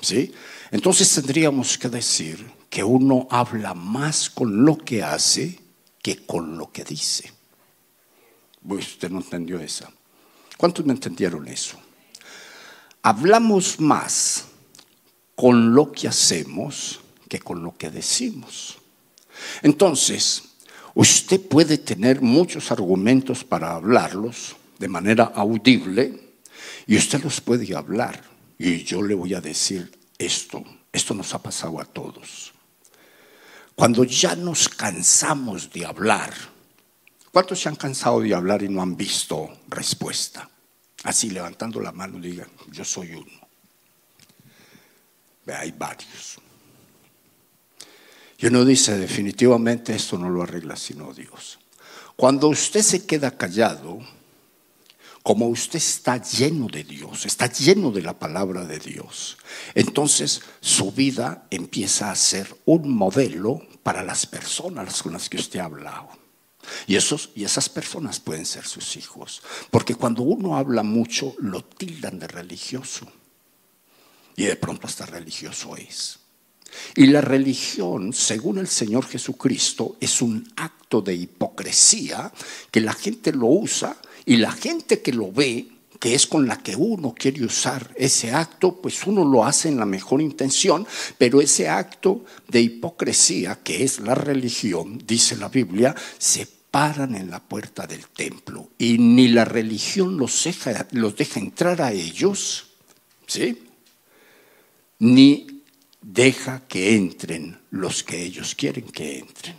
¿sí? Entonces tendríamos que decir que uno habla más con lo que hace que con lo que dice. usted no entendió esa. ¿Cuántos me entendieron eso? Hablamos más con lo que hacemos que con lo que decimos. Entonces, usted puede tener muchos argumentos para hablarlos de manera audible y usted los puede hablar. Y yo le voy a decir esto, esto nos ha pasado a todos. Cuando ya nos cansamos de hablar, ¿cuántos se han cansado de hablar y no han visto respuesta? Así levantando la mano digan, yo soy uno. Hay varios. Y uno dice, definitivamente esto no lo arregla sino Dios. Cuando usted se queda callado, como usted está lleno de Dios, está lleno de la palabra de Dios, entonces su vida empieza a ser un modelo para las personas con las que usted ha hablado. Y, esos, y esas personas pueden ser sus hijos. Porque cuando uno habla mucho, lo tildan de religioso. Y de pronto hasta religioso es. Y la religión, según el Señor Jesucristo, es un acto de hipocresía que la gente lo usa y la gente que lo ve, que es con la que uno quiere usar ese acto, pues uno lo hace en la mejor intención, pero ese acto de hipocresía, que es la religión, dice la Biblia, se paran en la puerta del templo y ni la religión los deja, los deja entrar a ellos, ¿sí? Ni deja que entren los que ellos quieren que entren.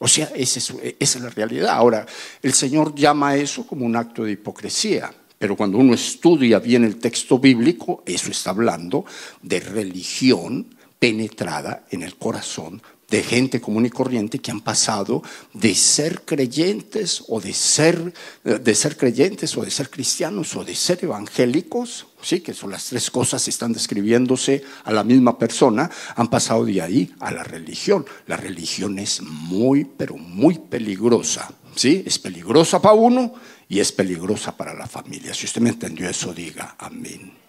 O sea, esa es, es la realidad. Ahora, el Señor llama a eso como un acto de hipocresía. Pero cuando uno estudia bien el texto bíblico, eso está hablando de religión penetrada en el corazón de gente común y corriente que han pasado de ser creyentes o de ser, de ser creyentes o de ser cristianos o de ser evangélicos, sí, que son las tres cosas están describiéndose a la misma persona, han pasado de ahí a la religión. La religión es muy, pero muy peligrosa, sí, es peligrosa para uno y es peligrosa para la familia. Si usted me entendió eso, diga amén.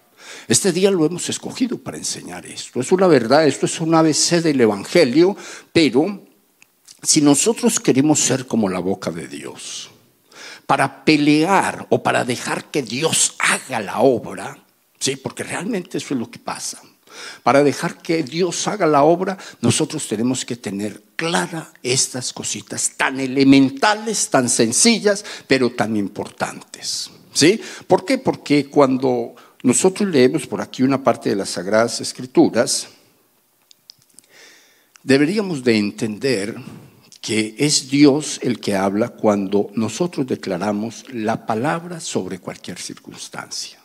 Este día lo hemos escogido para enseñar esto. Es una verdad, esto es un ABC del Evangelio, pero si nosotros queremos ser como la boca de Dios, para pelear o para dejar que Dios haga la obra, ¿sí? porque realmente eso es lo que pasa. Para dejar que Dios haga la obra, nosotros tenemos que tener clara estas cositas tan elementales, tan sencillas, pero tan importantes. ¿Sí? ¿Por qué? Porque cuando nosotros leemos por aquí una parte de las Sagradas Escrituras, deberíamos de entender que es Dios el que habla cuando nosotros declaramos la palabra sobre cualquier circunstancia.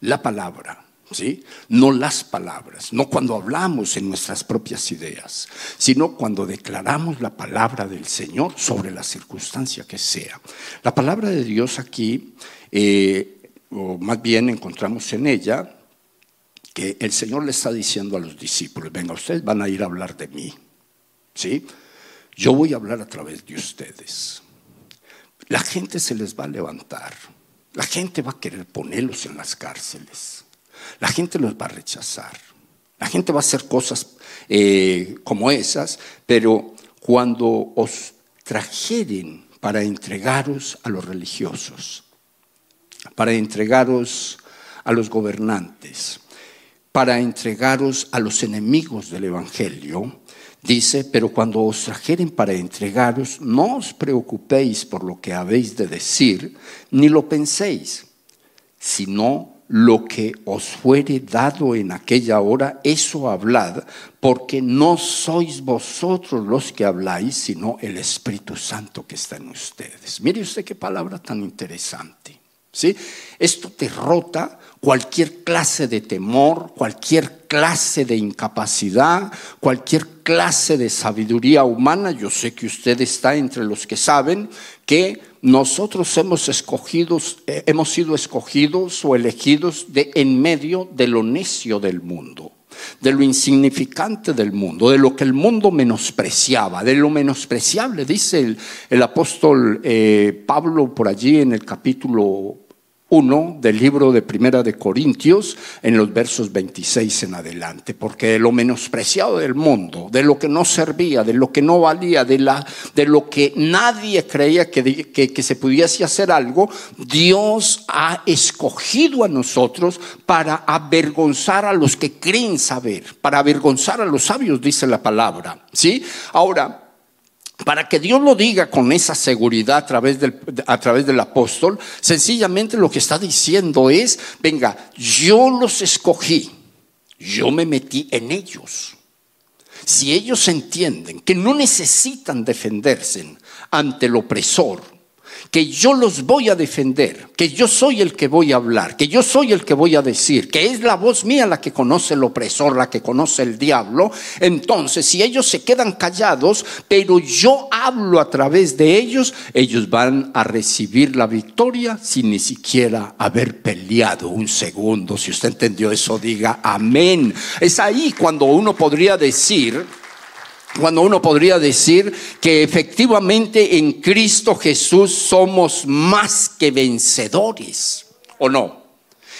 La palabra, ¿sí? No las palabras, no cuando hablamos en nuestras propias ideas, sino cuando declaramos la palabra del Señor sobre la circunstancia que sea. La palabra de Dios aquí eh, o más bien encontramos en ella que el Señor le está diciendo a los discípulos, venga, ustedes van a ir a hablar de mí, ¿sí? Yo voy a hablar a través de ustedes. La gente se les va a levantar, la gente va a querer ponerlos en las cárceles, la gente los va a rechazar, la gente va a hacer cosas eh, como esas, pero cuando os trajeren para entregaros a los religiosos, para entregaros a los gobernantes, para entregaros a los enemigos del Evangelio. Dice, pero cuando os trajeren para entregaros, no os preocupéis por lo que habéis de decir, ni lo penséis, sino lo que os fuere dado en aquella hora, eso hablad, porque no sois vosotros los que habláis, sino el Espíritu Santo que está en ustedes. Mire usted qué palabra tan interesante. ¿Sí? Esto derrota cualquier clase de temor, cualquier clase de incapacidad, cualquier clase de sabiduría humana. Yo sé que usted está entre los que saben que nosotros hemos escogidos, eh, hemos sido escogidos o elegidos en medio de lo necio del mundo de lo insignificante del mundo, de lo que el mundo menospreciaba, de lo menospreciable, dice el, apóstol eh, Pablo por allí en el capítulo 1 del libro de Primera de Corintios en los versos 26 en adelante, porque de lo menospreciado del mundo, de lo que no servía, de lo que no valía, de, la, de lo que nadie creía que, que se pudiese hacer algo, Dios ha escogido a nosotros para avergonzar a los que creen saber, para avergonzar a los sabios, dice la palabra. ¿sí? Ahora, para que Dios lo diga con esa seguridad a través, del, a través del apóstol, sencillamente lo que está diciendo es, venga, yo los escogí, yo me metí en ellos. Si ellos entienden que no necesitan defenderse ante el opresor, que yo los voy a defender, que yo soy el que voy a hablar, que yo soy el que voy a decir, que es la voz mía la que conoce el opresor, la que conoce el diablo, entonces si ellos se quedan callados, pero yo hablo a través de ellos, ellos van a recibir la victoria sin ni siquiera haber peleado un segundo. Si usted entendió eso, diga amén. Es ahí cuando uno podría decir, Cuando uno podría decir que efectivamente en Cristo Jesús somos más que vencedores, ¿o no?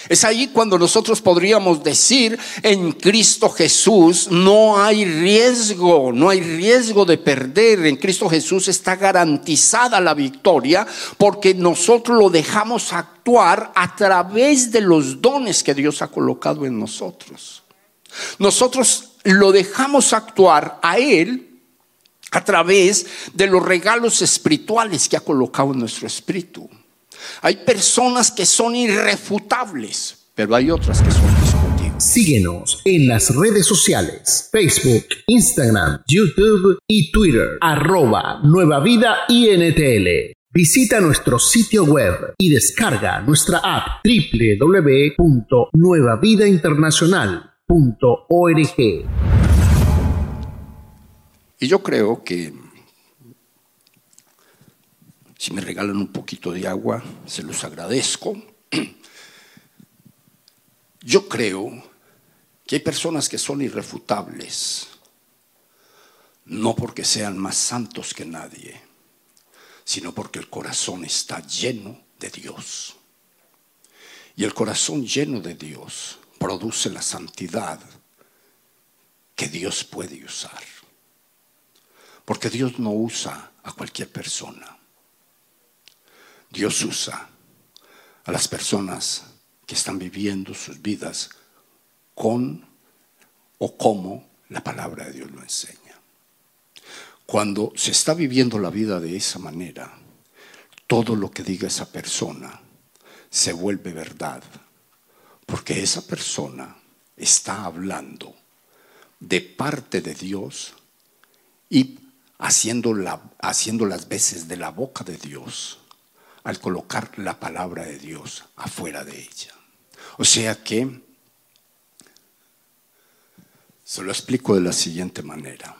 Es ahí cuando nosotros podríamos decir, en Cristo Jesús no hay riesgo, no hay riesgo de perder. En Cristo Jesús está garantizada la victoria porque nosotros lo dejamos actuar a través de los dones que Dios ha colocado en nosotros. Nosotros lo dejamos actuar a Él a través de los regalos espirituales que ha colocado en nuestro espíritu. Hay personas que son irrefutables, pero hay otras que son discutibles. Síguenos en las redes sociales, Facebook, Instagram, YouTube y Twitter, arroba Nueva Vida INTL. Visita nuestro sitio web y descarga nuestra app www.nuevavidainternacional.org. Y yo creo que si me regalan un poquito de agua, se los agradezco. Yo creo que hay personas que son irrefutables, no porque sean más santos que nadie, sino porque el corazón está lleno de Dios. Y el corazón lleno de Dios produce la santidad que Dios puede usar. Porque Dios no usa a cualquier persona. Dios usa a las personas que están viviendo sus vidas con o como la palabra de Dios lo enseña. Cuando se está viviendo la vida de esa manera, todo lo que diga esa persona se vuelve verdad, porque esa persona está hablando de parte de Dios y haciendo, las veces de la boca de Dios al colocar la palabra de Dios afuera de ella. O sea que, se lo explico de la siguiente manera.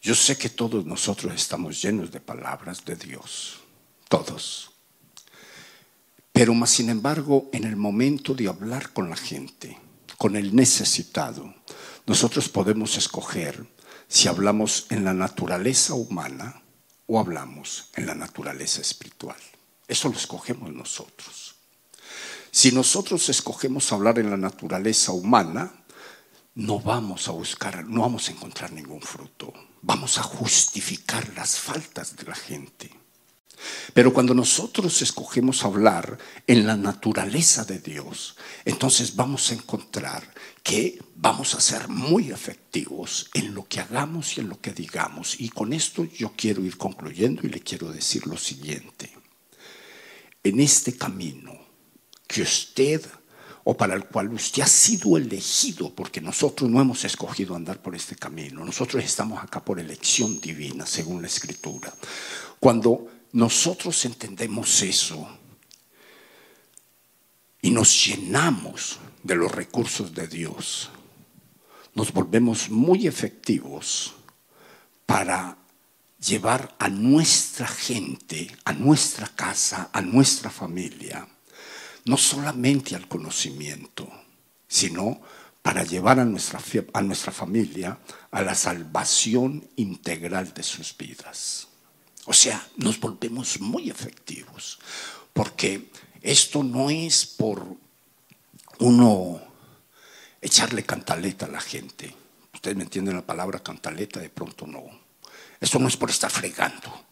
Yo sé que todos nosotros estamos llenos de palabras de Dios, todos. Pero más sin embargo, en el momento de hablar con la gente, con el necesitado, nosotros podemos escoger si hablamos en la naturaleza humana o hablamos en la naturaleza espiritual. Eso lo escogemos nosotros. Si nosotros escogemos hablar en la naturaleza humana, no vamos a buscar, no vamos a encontrar ningún fruto. Vamos a justificar las faltas de la gente. Pero cuando nosotros escogemos hablar en la naturaleza de Dios, entonces vamos a encontrar que vamos a ser muy efectivos en lo que hagamos y en lo que digamos. Y con esto yo quiero ir concluyendo y le quiero decir lo siguiente. En este camino que usted o para el cual usted ha sido elegido, porque nosotros no hemos escogido andar por este camino, nosotros estamos acá por elección divina, según la Escritura. Cuando nosotros entendemos eso y nos llenamos de los recursos de Dios, nos volvemos muy efectivos para llevar a nuestra gente, a nuestra casa, a nuestra familia, no solamente al conocimiento, sino para llevar a nuestra, a nuestra familia a la salvación integral de sus vidas. O sea, nos volvemos muy efectivos, porque esto no es por uno echarle cantaleta a la gente. Ustedes me entienden la palabra cantaleta, de pronto no. Esto no es por estar fregando.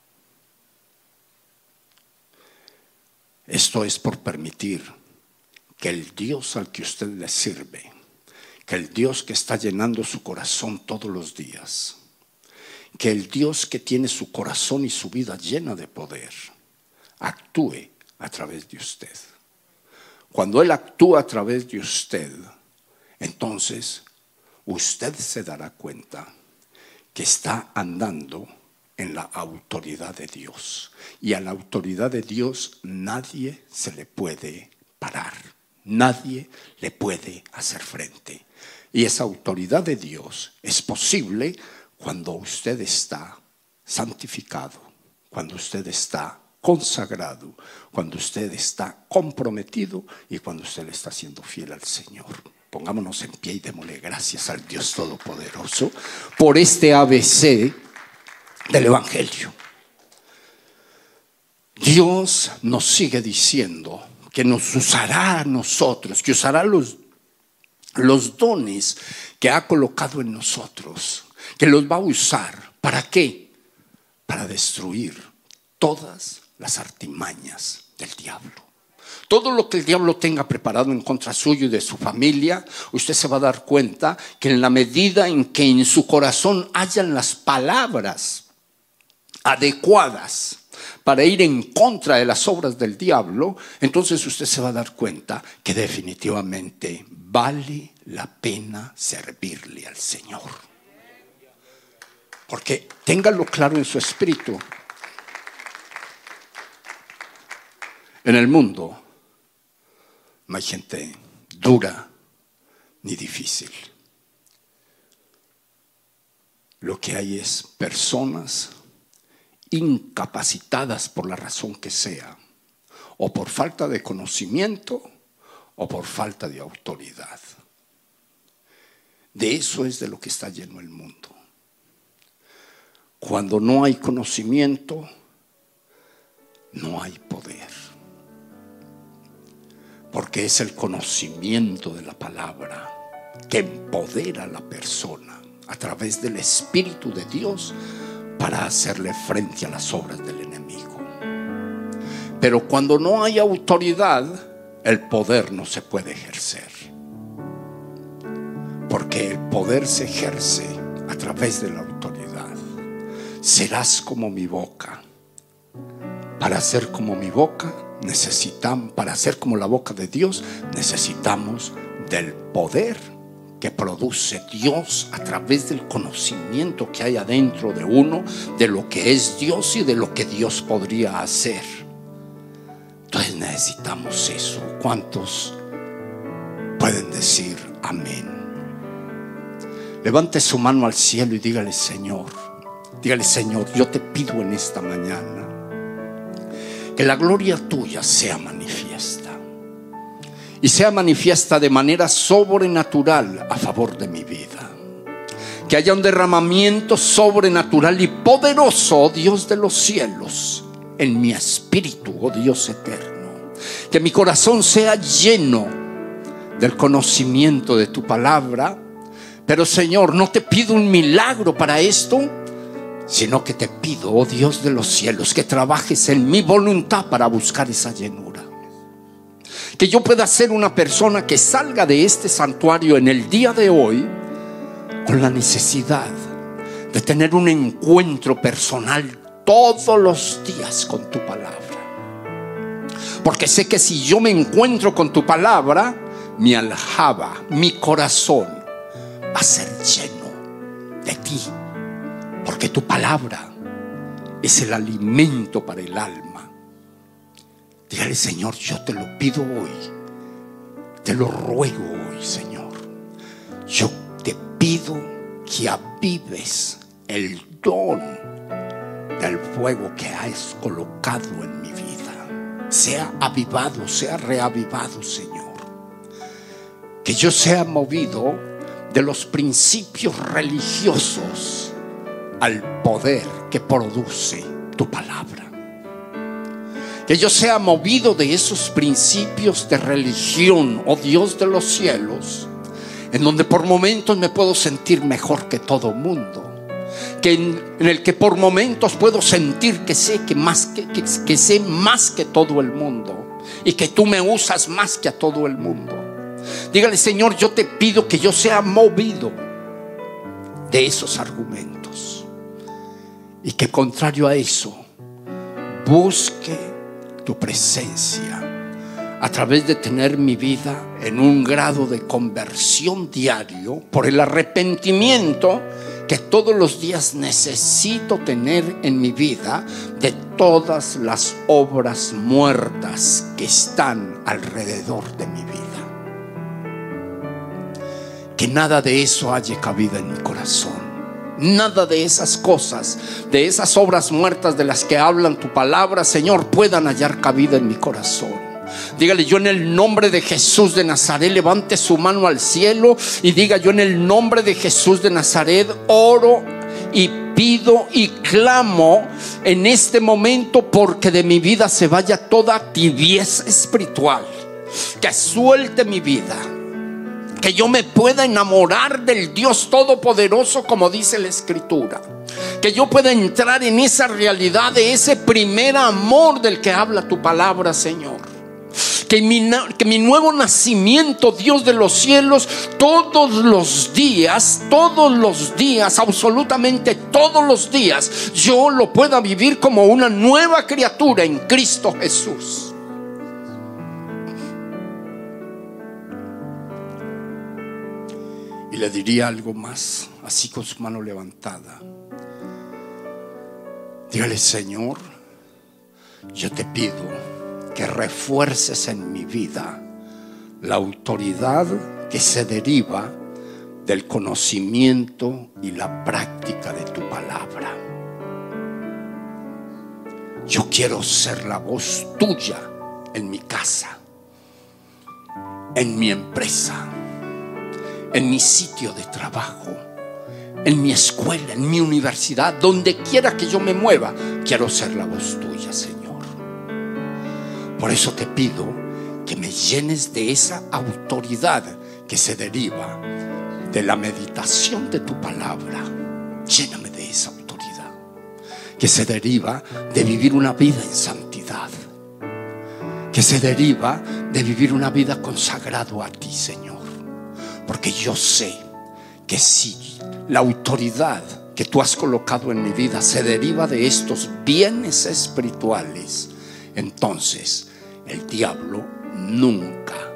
Esto es por permitir que el Dios al que usted le sirve, que el Dios que está llenando su corazón todos los días, que el Dios que tiene su corazón y su vida llena de poder actúe a través de usted. Cuando Él actúa a través de usted, entonces usted se dará cuenta que está andando en la autoridad de Dios. Y a la autoridad de Dios nadie se le puede parar, nadie le puede hacer frente. Y esa autoridad de Dios es posible cuando usted está santificado, cuando usted está consagrado, cuando usted está comprometido y cuando usted le está siendo fiel al Señor. Pongámonos en pie y démosle gracias al Dios Todopoderoso por este ABC del Evangelio. Dios nos sigue diciendo que nos usará a nosotros, que usará los, los dones que ha colocado en nosotros, que los va a usar. ¿Para qué? Para destruir todas las artimañas del diablo. Todo lo que el diablo tenga preparado en contra suyo y de su familia, usted se va a dar cuenta que en la medida en que en su corazón hayan las palabras adecuadas para ir en contra de las obras del diablo, entonces usted se va a dar cuenta que definitivamente vale la pena servirle al Señor. Porque téngalo claro en su espíritu. En el mundo no hay gente dura ni difícil. Lo que hay es personas incapacitadas por la razón que sea, o por falta de conocimiento o por falta de autoridad. De eso es de lo que está lleno el mundo. Cuando no hay conocimiento, no hay poder. Porque es el conocimiento de la palabra que empodera a la persona a través del Espíritu de Dios para hacerle frente a las obras del enemigo. Pero cuando no hay autoridad, el poder no se puede ejercer. Porque el poder se ejerce a través de la autoridad. Serás como mi boca. Para ser como mi boca necesitamos, para ser como la boca de Dios, necesitamos del poder que produce Dios a través del conocimiento que hay adentro de uno de lo que es Dios y de lo que Dios podría hacer. Entonces necesitamos eso. ¿Cuántos pueden decir amén? Levante su mano al cielo y dígale, Señor, dígale, Señor, yo te pido en esta mañana que la gloria tuya sea manifiesta y sea manifiesta de manera sobrenatural a favor de mi vida. Que haya un derramamiento sobrenatural y poderoso, oh Dios de los cielos, en mi espíritu, oh Dios eterno. Que mi corazón sea lleno del conocimiento de tu palabra. Pero Señor, no te pido un milagro para esto, sino que te pido, oh Dios de los cielos, que trabajes en mi voluntad para buscar esa llenura que yo pueda ser una persona que salga de este santuario en el día de hoy con la necesidad de tener un encuentro personal todos los días con tu palabra. Porque sé que si yo me encuentro con tu palabra, mi aljaba, mi corazón va a ser lleno de ti. Porque tu palabra es el alimento para el alma Dígale, Señor, yo te lo pido hoy. Te lo ruego hoy, Señor. Yo te pido que avives el don del fuego que has colocado en mi vida. Sea avivado, sea reavivado, Señor. Que yo sea movido de los principios religiosos al poder que produce tu palabra. Que yo sea movido de esos principios de religión, oh Dios de los cielos, en donde por momentos me puedo sentir mejor que todo mundo. Que en, el que por momentos puedo sentir que sé que más que, que sé más que todo el mundo y que tú me usas más que a todo el mundo. Dígale, Señor, yo te pido que yo sea movido de esos argumentos y que contrario a eso busque tu presencia a través de tener mi vida en un grado de conversión diario por el arrepentimiento que todos los días necesito tener en mi vida de todas las obras muertas que están alrededor de mi vida. Que nada de eso haya cabida en mi corazón nada de esas cosas, de esas obras muertas de las que hablan tu palabra, Señor, puedan hallar cabida en mi corazón. Dígale, yo en el nombre de Jesús de Nazaret, levante su mano al cielo y diga, yo en el nombre de Jesús de Nazaret oro y pido y clamo en este momento porque de mi vida se vaya toda tibieza espiritual. Que suelte mi vida. Que yo me pueda enamorar del Dios Todopoderoso como dice la Escritura. Que yo pueda entrar en esa realidad de ese primer amor del que habla tu palabra, Señor que mi, nuevo nacimiento, Dios de los cielos, todos los días, todos los días, absolutamente todos los días, yo lo pueda vivir como una nueva criatura en Cristo Jesús. Le diría algo más, así con su mano levantada. Dígale, Señor, yo te pido que refuerces en mi vida la autoridad que se deriva del conocimiento y la práctica de tu palabra. Yo quiero ser la voz tuya en mi casa, en mi empresa, en mi sitio de trabajo, en mi escuela, en mi universidad, donde quiera que yo me mueva, quiero ser la voz tuya, Señor. Por eso te pido que me llenes de esa autoridad que se deriva de la meditación de tu palabra. Lléname de esa autoridad que se deriva de vivir una vida en santidad. Que se deriva de vivir una vida consagrado a ti, Señor. Porque yo sé que si la autoridad que tú has colocado en mi vida se deriva de estos bienes espirituales, entonces el diablo nunca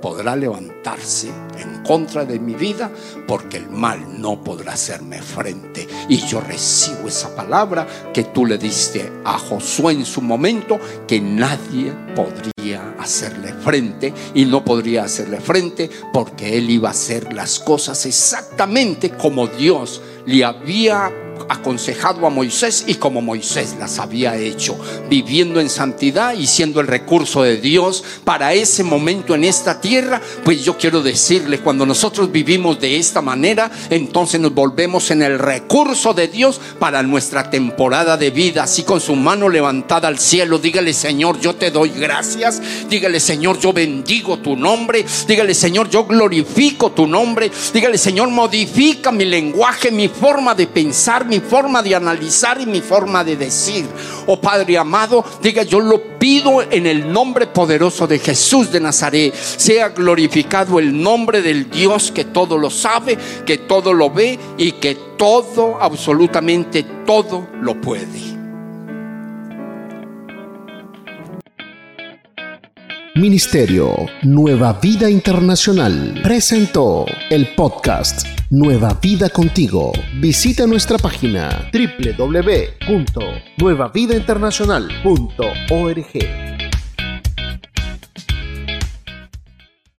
podrá levantarse en contra de mi vida porque el mal no podrá hacerme frente. Y yo recibo esa palabra que tú le diste a Josué en su momento, que nadie podría hacerle frente y no podría hacerle frente porque él iba a hacer las cosas exactamente como Dios le había aconsejado a Moisés y como Moisés las había hecho, viviendo en santidad y siendo el recurso de Dios para ese momento en esta tierra, pues yo quiero decirle, cuando nosotros vivimos de esta manera, entonces nos volvemos en el recurso de Dios para nuestra temporada de vida, así con su mano levantada al cielo, dígale Señor, yo te doy gracias, dígale Señor, yo bendigo tu nombre, dígale Señor, yo glorifico tu nombre, dígale Señor, modifica mi lenguaje, mi forma de pensar, mi forma de analizar y mi forma de decir. Oh Padre amado, diga yo lo pido en el nombre poderoso de Jesús de Nazaret. Sea glorificado el nombre del Dios que todo lo sabe, que todo lo ve y que todo, absolutamente todo lo puede. Ministerio Nueva Vida Internacional presentó el podcast Nueva Vida Contigo. Visita nuestra página www.nuevavidainternacional.org.